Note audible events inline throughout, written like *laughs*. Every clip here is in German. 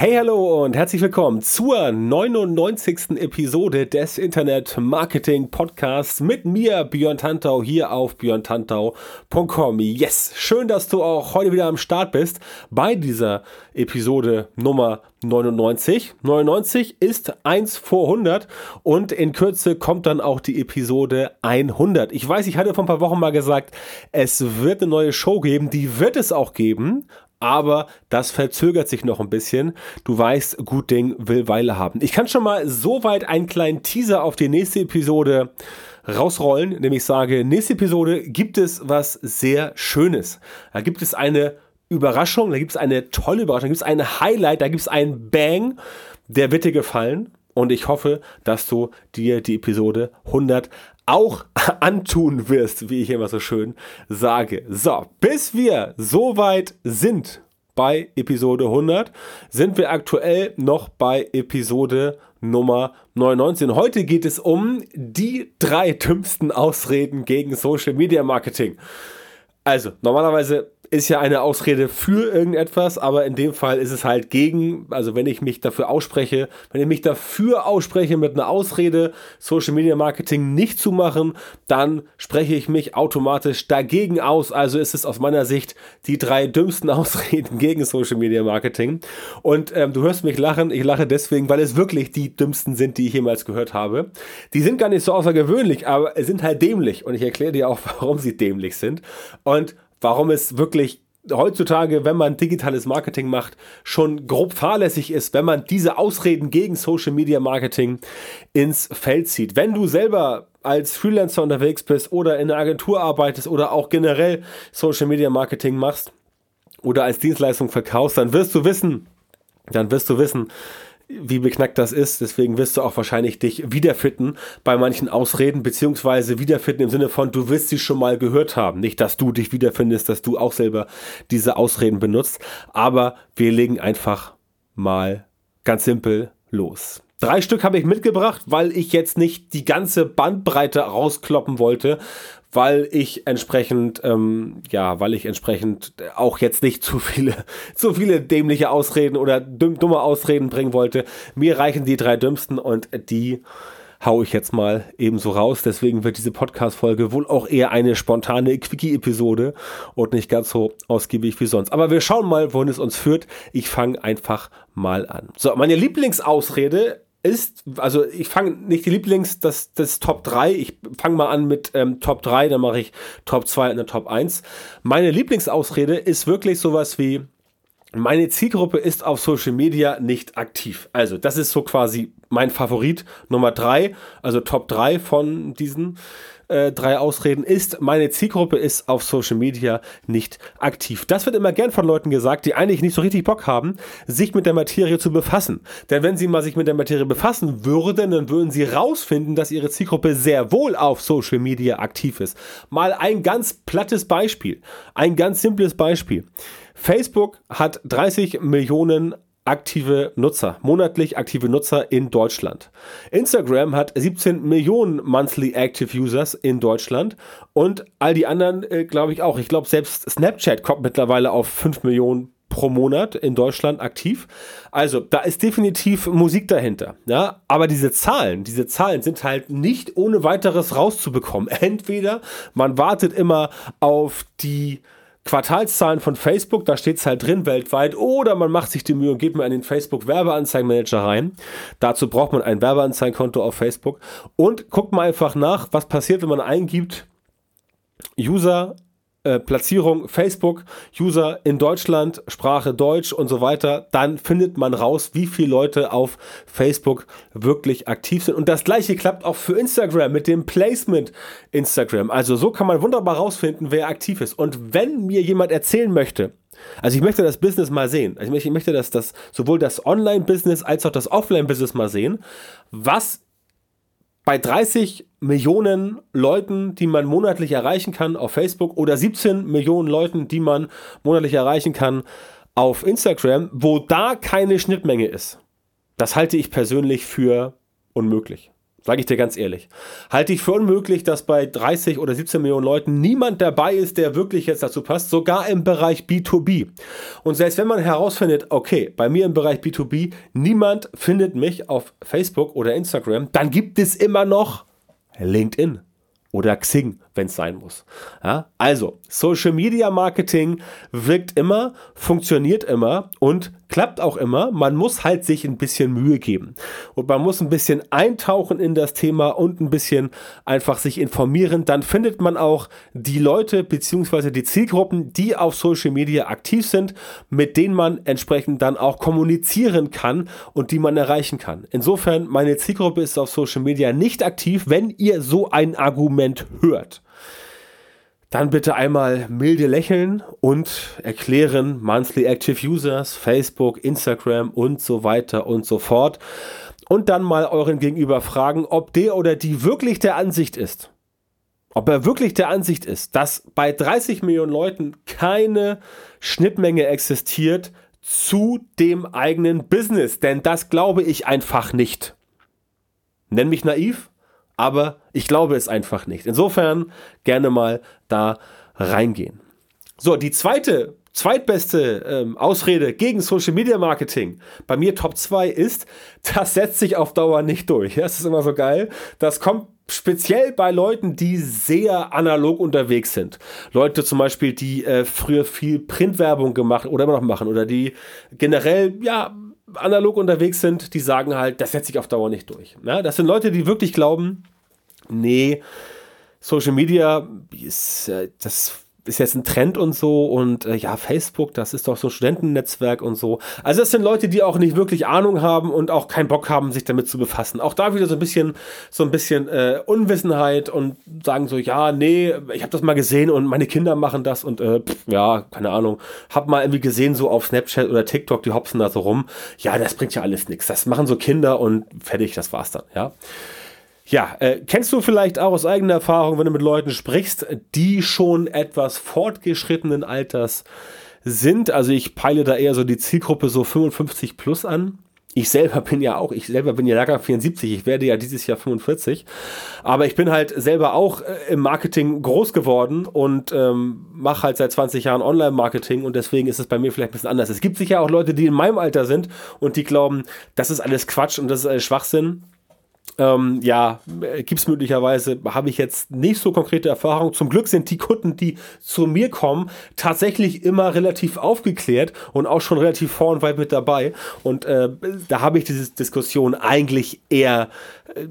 Hey, hallo und herzlich willkommen zur 99. Episode des Internet Marketing Podcasts mit mir, Björn Tantau, hier auf björntantau.com. Yes, schön, dass du auch heute wieder am Start bist bei dieser Episode Nummer 99. 99 ist 1 vor 100 und in Kürze kommt dann auch die Episode 100. Ich weiß, ich hatte vor ein paar Wochen mal gesagt, es wird eine neue Show geben, die wird es auch geben, aber das verzögert sich noch ein bisschen. Du weißt, gut Ding will Weile haben. Ich kann schon mal so weit einen kleinen Teaser auf die nächste Episode rausrollen, nämlich sage, nächste Episode gibt es was sehr Schönes. Da gibt es eine Überraschung, da gibt es eine tolle Überraschung, da gibt es ein Highlight, da gibt es einen Bang, der wird dir gefallen. Und ich hoffe, dass du dir die Episode 100 auch *laughs* antun wirst, wie ich immer so schön sage. So, bis wir so weit sind bei Episode 100, sind wir aktuell noch bei Episode Nummer 99. Heute geht es um die drei dümmsten Ausreden gegen Social Media Marketing. Also, normalerweise ist ja eine Ausrede für irgendetwas, aber in dem Fall ist es halt gegen, also wenn ich mich dafür ausspreche, wenn ich mich dafür ausspreche, mit einer Ausrede Social Media Marketing nicht zu machen, dann spreche ich mich automatisch dagegen aus. Also ist es aus meiner Sicht die drei dümmsten *laughs* Ausreden gegen Social Media Marketing. Und ähm, du hörst mich lachen, ich lache deswegen, weil es wirklich die dümmsten sind, die ich jemals gehört habe. Die sind gar nicht so außergewöhnlich, aber sind halt dämlich. Und ich erkläre dir auch, *laughs* warum sie dämlich sind. Und warum es wirklich heutzutage, wenn man digitales Marketing macht, schon grob fahrlässig ist, wenn man diese Ausreden gegen Social Media Marketing ins Feld zieht. Wenn du selber als Freelancer unterwegs bist oder in einer Agentur arbeitest oder auch generell Social Media Marketing machst oder als Dienstleistung verkaufst, dann wirst du wissen, dann wirst du wissen, wie beknackt das ist. Deswegen wirst du auch wahrscheinlich dich wiederfinden bei manchen Ausreden, beziehungsweise wiederfinden im Sinne von, du wirst sie schon mal gehört haben. Nicht, dass du dich wiederfindest, dass du auch selber diese Ausreden benutzt. Aber wir legen einfach mal ganz simpel los. Drei Stück habe ich mitgebracht, weil ich jetzt nicht die ganze Bandbreite rauskloppen wollte, weil ich entsprechend, ähm, ja, weil ich entsprechend auch jetzt nicht zu viele, *laughs* zu viele dämliche Ausreden oder dumme Ausreden bringen wollte. Mir reichen die drei dümmsten und die hau ich jetzt mal ebenso raus. Deswegen wird diese Podcast-Folge wohl auch eher eine spontane Quickie-Episode und nicht ganz so ausgiebig wie sonst. Aber wir schauen mal, wohin es uns führt. Ich fange einfach mal an. So, meine Lieblingsausrede ist, also ich fange nicht die Lieblings, das, das Top 3, ich fange mal an mit ähm, Top 3, dann mache ich Top 2 und dann Top 1. Meine Lieblingsausrede ist wirklich sowas wie, meine Zielgruppe ist auf Social Media nicht aktiv. Also das ist so quasi mein Favorit Nummer 3, also Top 3 von diesen äh, drei Ausreden ist, meine Zielgruppe ist auf Social Media nicht aktiv. Das wird immer gern von Leuten gesagt, die eigentlich nicht so richtig Bock haben, sich mit der Materie zu befassen. Denn wenn sie mal sich mit der Materie befassen würden, dann würden sie rausfinden, dass ihre Zielgruppe sehr wohl auf Social Media aktiv ist. Mal ein ganz plattes Beispiel, ein ganz simples Beispiel. Facebook hat 30 Millionen aktive Nutzer, monatlich aktive Nutzer in Deutschland. Instagram hat 17 Millionen monthly active users in Deutschland und all die anderen, äh, glaube ich auch. Ich glaube, selbst Snapchat kommt mittlerweile auf 5 Millionen pro Monat in Deutschland aktiv. Also, da ist definitiv Musik dahinter. Ja, aber diese Zahlen, diese Zahlen sind halt nicht ohne weiteres rauszubekommen. *laughs* Entweder man wartet immer auf die Quartalszahlen von Facebook, da steht es halt drin weltweit, oder man macht sich die Mühe und geht mal in den Facebook Werbeanzeigenmanager rein. Dazu braucht man ein Werbeanzeigenkonto auf Facebook und guckt mal einfach nach, was passiert, wenn man eingibt User äh, Platzierung Facebook, User in Deutschland, Sprache Deutsch und so weiter, dann findet man raus, wie viele Leute auf Facebook wirklich aktiv sind. Und das gleiche klappt auch für Instagram mit dem Placement Instagram. Also so kann man wunderbar rausfinden, wer aktiv ist. Und wenn mir jemand erzählen möchte, also ich möchte das Business mal sehen. Also ich möchte, dass das sowohl das Online-Business als auch das Offline-Business mal sehen. Was bei 30 Millionen Leuten, die man monatlich erreichen kann auf Facebook oder 17 Millionen Leuten, die man monatlich erreichen kann auf Instagram, wo da keine Schnittmenge ist. Das halte ich persönlich für unmöglich. Sage ich dir ganz ehrlich. Halte ich für unmöglich, dass bei 30 oder 17 Millionen Leuten niemand dabei ist, der wirklich jetzt dazu passt, sogar im Bereich B2B. Und selbst wenn man herausfindet, okay, bei mir im Bereich B2B, niemand findet mich auf Facebook oder Instagram, dann gibt es immer noch LinkedIn oder Xing, wenn es sein muss. Ja? Also, Social Media Marketing wirkt immer, funktioniert immer und klappt auch immer. Man muss halt sich ein bisschen Mühe geben. Und man muss ein bisschen eintauchen in das Thema und ein bisschen einfach sich informieren. Dann findet man auch die Leute bzw. die Zielgruppen, die auf Social Media aktiv sind, mit denen man entsprechend dann auch kommunizieren kann und die man erreichen kann. Insofern, meine Zielgruppe ist auf Social Media nicht aktiv, wenn ihr so ein Argument hört dann bitte einmal milde lächeln und erklären Monthly Active Users, Facebook, Instagram und so weiter und so fort. Und dann mal euren Gegenüber fragen, ob der oder die wirklich der Ansicht ist. Ob er wirklich der Ansicht ist, dass bei 30 Millionen Leuten keine Schnittmenge existiert zu dem eigenen Business. Denn das glaube ich einfach nicht. Nenn mich naiv, aber ich glaube es einfach nicht. Insofern gerne mal da reingehen. So, die zweite, zweitbeste ähm, Ausrede gegen Social Media Marketing bei mir Top 2 ist, *laughs* das setzt sich auf Dauer nicht durch. Das ist immer so geil. Das kommt speziell bei Leuten, die sehr analog unterwegs sind. Leute zum Beispiel, die äh, früher viel Printwerbung gemacht oder immer noch machen oder die generell, ja, analog unterwegs sind, die sagen halt, das setzt sich auf Dauer nicht durch. Ja, das sind Leute, die wirklich glauben, nee, Social Media ist, äh, das ist jetzt ein Trend und so und äh, ja, Facebook, das ist doch so ein Studentennetzwerk und so. Also das sind Leute, die auch nicht wirklich Ahnung haben und auch keinen Bock haben, sich damit zu befassen. Auch da wieder so ein bisschen, so ein bisschen äh, Unwissenheit und sagen so, ja, nee, ich habe das mal gesehen und meine Kinder machen das und äh, pff, ja, keine Ahnung, hab mal irgendwie gesehen so auf Snapchat oder TikTok, die hopsen da so rum. Ja, das bringt ja alles nichts. Das machen so Kinder und fertig, das war's dann, ja. Ja, äh, kennst du vielleicht auch aus eigener Erfahrung, wenn du mit Leuten sprichst, die schon etwas fortgeschrittenen Alters sind? Also ich peile da eher so die Zielgruppe so 55 plus an. Ich selber bin ja auch, ich selber bin ja Jahrgang 74, ich werde ja dieses Jahr 45. Aber ich bin halt selber auch äh, im Marketing groß geworden und ähm, mache halt seit 20 Jahren Online-Marketing und deswegen ist es bei mir vielleicht ein bisschen anders. Es gibt sicher auch Leute, die in meinem Alter sind und die glauben, das ist alles Quatsch und das ist alles Schwachsinn. Ähm, ja, gibt es möglicherweise, habe ich jetzt nicht so konkrete Erfahrungen. Zum Glück sind die Kunden, die zu mir kommen, tatsächlich immer relativ aufgeklärt und auch schon relativ vor und weit mit dabei. Und äh, da habe ich diese Diskussion eigentlich eher äh,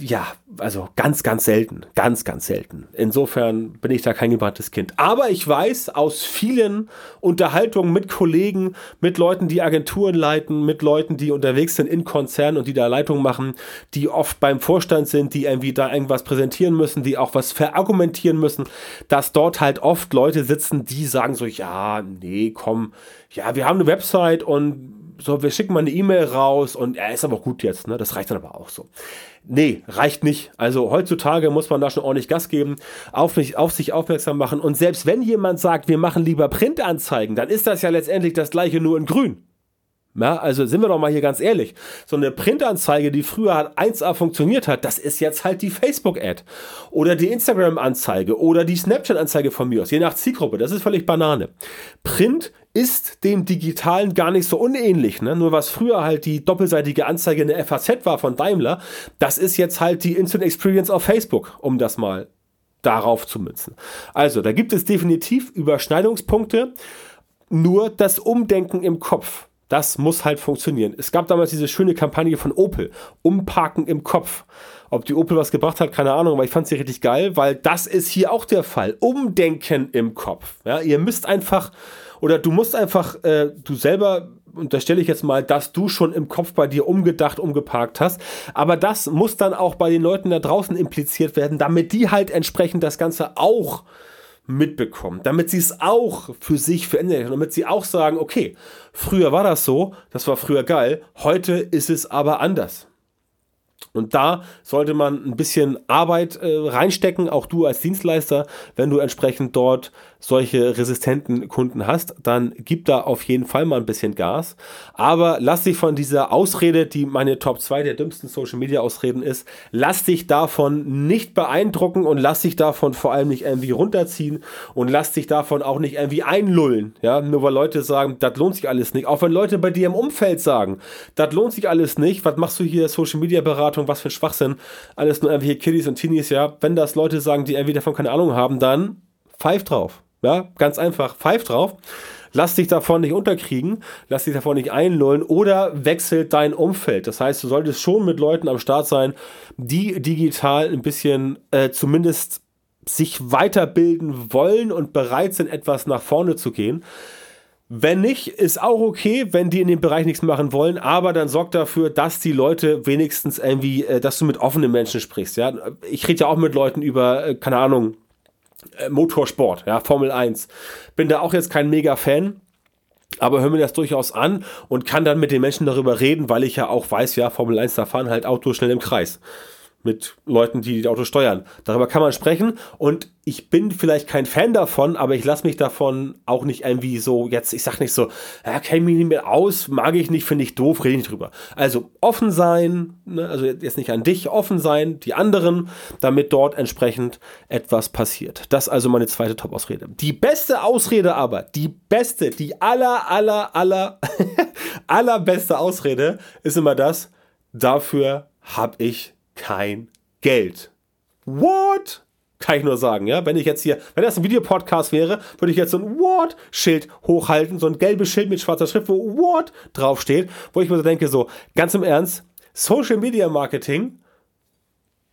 ja, also ganz, ganz selten. Ganz, ganz selten. Insofern bin ich da kein gebranntes Kind. Aber ich weiß aus vielen Unterhaltungen mit Kollegen, mit Leuten, die Agenturen leiten, mit Leuten, die unterwegs sind in Konzernen und die da Leitung machen, die oft beim Vorstand sind, die irgendwie da irgendwas präsentieren müssen, die auch was verargumentieren müssen, dass dort halt oft Leute sitzen, die sagen so, ja, nee, komm, ja, wir haben eine Website und so, wir schicken mal eine E-Mail raus und er ist aber gut jetzt, ne? Das reicht dann aber auch so. Nee, reicht nicht. Also heutzutage muss man da schon ordentlich Gas geben, auf, mich, auf sich aufmerksam machen. Und selbst wenn jemand sagt, wir machen lieber Printanzeigen, dann ist das ja letztendlich das gleiche nur in grün. Ja, also sind wir doch mal hier ganz ehrlich. So eine Printanzeige, die früher halt 1A funktioniert hat, das ist jetzt halt die Facebook-Ad. Oder die Instagram-Anzeige oder die Snapchat-Anzeige von mir aus, je nach Zielgruppe. Das ist völlig Banane. Print ist dem Digitalen gar nicht so unähnlich. Ne? Nur was früher halt die doppelseitige Anzeige in der FAZ war von Daimler, das ist jetzt halt die Instant Experience auf Facebook, um das mal darauf zu münzen. Also, da gibt es definitiv Überschneidungspunkte. Nur das Umdenken im Kopf das muss halt funktionieren. Es gab damals diese schöne Kampagne von Opel, Umparken im Kopf. Ob die Opel was gebracht hat, keine Ahnung, aber ich fand sie richtig geil, weil das ist hier auch der Fall. Umdenken im Kopf. Ja, ihr müsst einfach, oder du musst einfach, äh, du selber unterstelle ich jetzt mal, dass du schon im Kopf bei dir umgedacht, umgeparkt hast. Aber das muss dann auch bei den Leuten da draußen impliziert werden, damit die halt entsprechend das Ganze auch mitbekommen, damit sie es auch für sich verändern, damit sie auch sagen, okay, früher war das so, das war früher geil, heute ist es aber anders. Und da sollte man ein bisschen Arbeit äh, reinstecken, auch du als Dienstleister, wenn du entsprechend dort solche resistenten Kunden hast, dann gib da auf jeden Fall mal ein bisschen Gas. Aber lass dich von dieser Ausrede, die meine Top 2 der dümmsten Social Media Ausreden ist, lass dich davon nicht beeindrucken und lass dich davon vor allem nicht irgendwie runterziehen und lass dich davon auch nicht irgendwie einlullen. Ja, nur weil Leute sagen, das lohnt sich alles nicht. Auch wenn Leute bei dir im Umfeld sagen, das lohnt sich alles nicht. Was machst du hier Social Media Beratung? Was für ein Schwachsinn. Alles nur irgendwelche Kiddies und Teenies. Ja, wenn das Leute sagen, die irgendwie davon keine Ahnung haben, dann pfeif drauf. Ja, ganz einfach, pfeif drauf. Lass dich davon nicht unterkriegen, lass dich davon nicht einlullen oder wechselt dein Umfeld. Das heißt, du solltest schon mit Leuten am Start sein, die digital ein bisschen äh, zumindest sich weiterbilden wollen und bereit sind, etwas nach vorne zu gehen. Wenn nicht, ist auch okay, wenn die in dem Bereich nichts machen wollen, aber dann sorgt dafür, dass die Leute wenigstens irgendwie, äh, dass du mit offenen Menschen sprichst. Ja? Ich rede ja auch mit Leuten über, äh, keine Ahnung, äh, Motorsport, ja, Formel 1. Bin da auch jetzt kein Mega-Fan, aber höre mir das durchaus an und kann dann mit den Menschen darüber reden, weil ich ja auch weiß, ja, Formel 1, da fahren halt Autos schnell im Kreis mit Leuten, die die Autos steuern. Darüber kann man sprechen und ich bin vielleicht kein Fan davon, aber ich lasse mich davon auch nicht irgendwie so, jetzt, ich sag nicht so, ja, kenne mich nicht mehr aus, mag ich nicht, finde ich doof, rede nicht drüber. Also offen sein, ne, also jetzt nicht an dich, offen sein, die anderen, damit dort entsprechend etwas passiert. Das ist also meine zweite Top-Ausrede. Die beste Ausrede aber, die beste, die aller, aller, aller, *laughs* allerbeste Ausrede ist immer das, dafür habe ich kein Geld. What? Kann ich nur sagen, ja. Wenn ich jetzt hier, wenn das ein Videopodcast wäre, würde ich jetzt so ein What-Schild hochhalten, so ein gelbes Schild mit schwarzer Schrift, wo What draufsteht, wo ich mir so denke, so, ganz im Ernst, Social Media Marketing,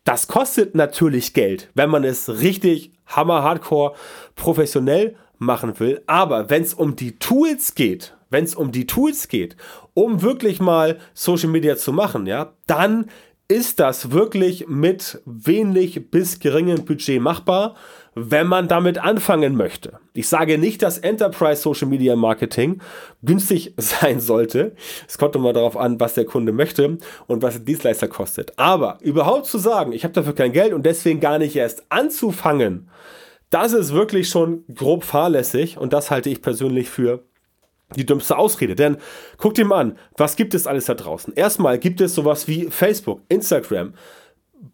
das kostet natürlich Geld, wenn man es richtig hammer hardcore professionell machen will. Aber wenn es um die Tools geht, wenn es um die Tools geht, um wirklich mal Social Media zu machen, ja, dann ist das wirklich mit wenig bis geringem Budget machbar, wenn man damit anfangen möchte. Ich sage nicht, dass Enterprise Social Media Marketing günstig *laughs* sein sollte. Es kommt immer darauf an, was der Kunde möchte und was der Dienstleister kostet. Aber überhaupt zu sagen, ich habe dafür kein Geld und deswegen gar nicht erst anzufangen, das ist wirklich schon grob fahrlässig und das halte ich persönlich für die dümmste Ausrede. Denn guck dir mal an, was gibt es alles da draußen? Erstmal gibt es sowas wie Facebook, Instagram,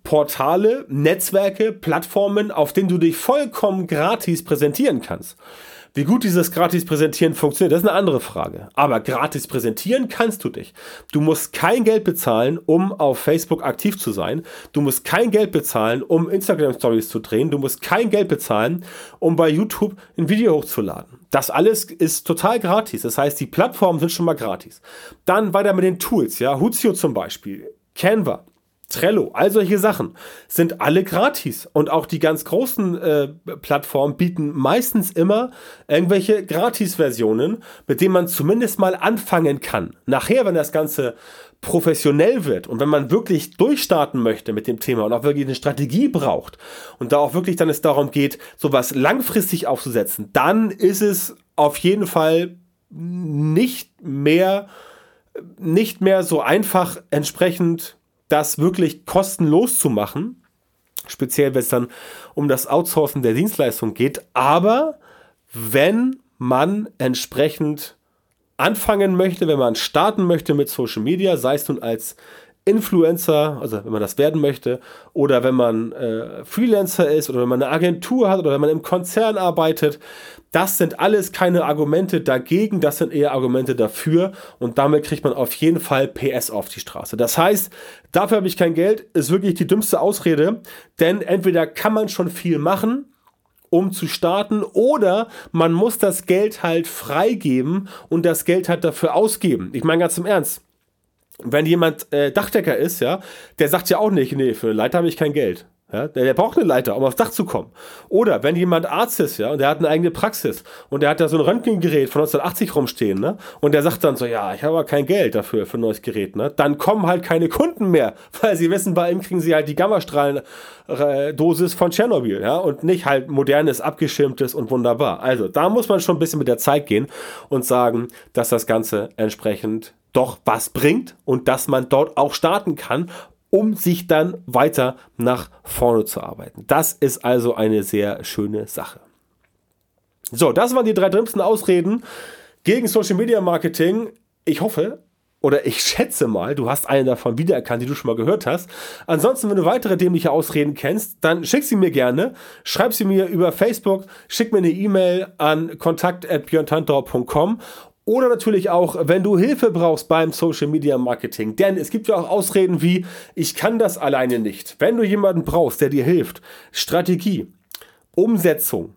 Portale, Netzwerke, Plattformen, auf denen du dich vollkommen gratis präsentieren kannst. Wie gut dieses gratis Präsentieren funktioniert, das ist eine andere Frage. Aber gratis präsentieren kannst du dich. Du musst kein Geld bezahlen, um auf Facebook aktiv zu sein. Du musst kein Geld bezahlen, um Instagram Stories zu drehen. Du musst kein Geld bezahlen, um bei YouTube ein Video hochzuladen. Das alles ist total gratis. Das heißt, die Plattformen sind schon mal gratis. Dann weiter mit den Tools, ja. Huzio zum Beispiel, Canva, Trello, all solche Sachen sind alle gratis. Und auch die ganz großen äh, Plattformen bieten meistens immer irgendwelche Gratis-Versionen, mit denen man zumindest mal anfangen kann. Nachher, wenn das Ganze professionell wird und wenn man wirklich durchstarten möchte mit dem Thema und auch wirklich eine Strategie braucht und da auch wirklich dann es darum geht, sowas langfristig aufzusetzen, dann ist es auf jeden Fall nicht mehr nicht mehr so einfach entsprechend das wirklich kostenlos zu machen, speziell wenn es dann um das Outsourcen der Dienstleistung geht, aber wenn man entsprechend anfangen möchte, wenn man starten möchte mit Social Media, sei es nun als Influencer, also wenn man das werden möchte, oder wenn man äh, Freelancer ist oder wenn man eine Agentur hat oder wenn man im Konzern arbeitet, das sind alles keine Argumente dagegen, das sind eher Argumente dafür und damit kriegt man auf jeden Fall PS auf die Straße. Das heißt, dafür habe ich kein Geld, ist wirklich die dümmste Ausrede, denn entweder kann man schon viel machen, um zu starten oder man muss das Geld halt freigeben und das Geld halt dafür ausgeben. Ich meine ganz im Ernst wenn jemand äh, Dachdecker ist, ja, der sagt ja auch nicht, nee, für Leiter habe ich kein Geld. Ja, der, der, braucht eine Leiter, um aufs Dach zu kommen. Oder wenn jemand Arzt ist, ja, und der hat eine eigene Praxis und der hat da so ein Röntgengerät von 1980 rumstehen, ne? Und der sagt dann so, ja, ich habe aber kein Geld dafür, für ein neues Gerät, ne? Dann kommen halt keine Kunden mehr, *laughs* weil sie wissen, bei ihm kriegen sie halt die Gammastrahlendosis von Tschernobyl, ja, und nicht halt modernes, abgeschirmtes und wunderbar. Also, da muss man schon ein bisschen mit der Zeit gehen und sagen, dass das Ganze entsprechend doch was bringt und dass man dort auch starten kann um sich dann weiter nach vorne zu arbeiten. Das ist also eine sehr schöne Sache. So, das waren die drei dümmsten Ausreden gegen Social Media Marketing. Ich hoffe, oder ich schätze mal, du hast eine davon wiedererkannt, die du schon mal gehört hast. Ansonsten, wenn du weitere dämliche Ausreden kennst, dann schick sie mir gerne. Schreib sie mir über Facebook, schick mir eine E-Mail an kontakt.björntantau.com oder natürlich auch, wenn du Hilfe brauchst beim Social Media Marketing. Denn es gibt ja auch Ausreden wie, ich kann das alleine nicht. Wenn du jemanden brauchst, der dir hilft, Strategie, Umsetzung,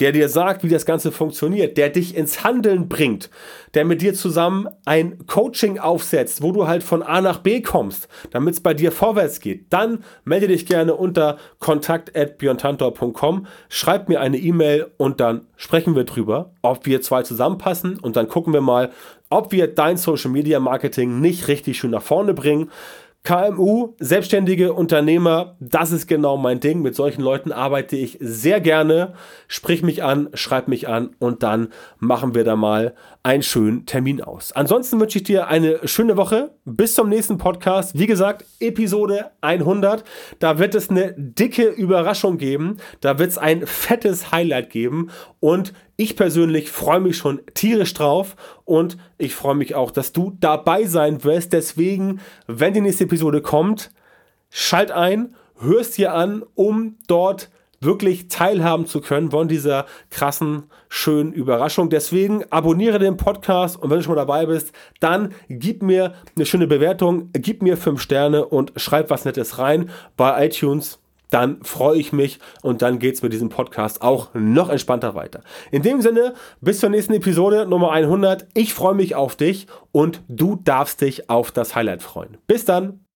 der dir sagt, wie das Ganze funktioniert, der dich ins Handeln bringt, der mit dir zusammen ein Coaching aufsetzt, wo du halt von A nach B kommst, damit es bei dir vorwärts geht, dann melde dich gerne unter kontakt.björntantor.com, schreib mir eine E-Mail und dann sprechen wir drüber, ob wir zwei zusammenpassen und dann gucken wir mal, ob wir dein Social Media Marketing nicht richtig schön nach vorne bringen. KMU, selbstständige Unternehmer, das ist genau mein Ding. Mit solchen Leuten arbeite ich sehr gerne. Sprich mich an, schreib mich an und dann machen wir da mal einen schönen Termin aus. Ansonsten wünsche ich dir eine schöne Woche. Bis zum nächsten Podcast. Wie gesagt, Episode 100. Da wird es eine dicke Überraschung geben. Da wird es ein fettes Highlight geben. Und ich persönlich freue mich schon tierisch drauf und ich freue mich auch, dass du dabei sein wirst. Deswegen, wenn die nächste Episode kommt, schalt ein, hörst hier an, um dort wirklich teilhaben zu können von dieser krassen, schönen Überraschung. Deswegen abonniere den Podcast und wenn du schon mal dabei bist, dann gib mir eine schöne Bewertung, gib mir fünf Sterne und schreib was Nettes rein bei iTunes dann freue ich mich und dann geht es mit diesem Podcast auch noch entspannter weiter. In dem Sinne, bis zur nächsten Episode Nummer 100. Ich freue mich auf dich und du darfst dich auf das Highlight freuen. Bis dann.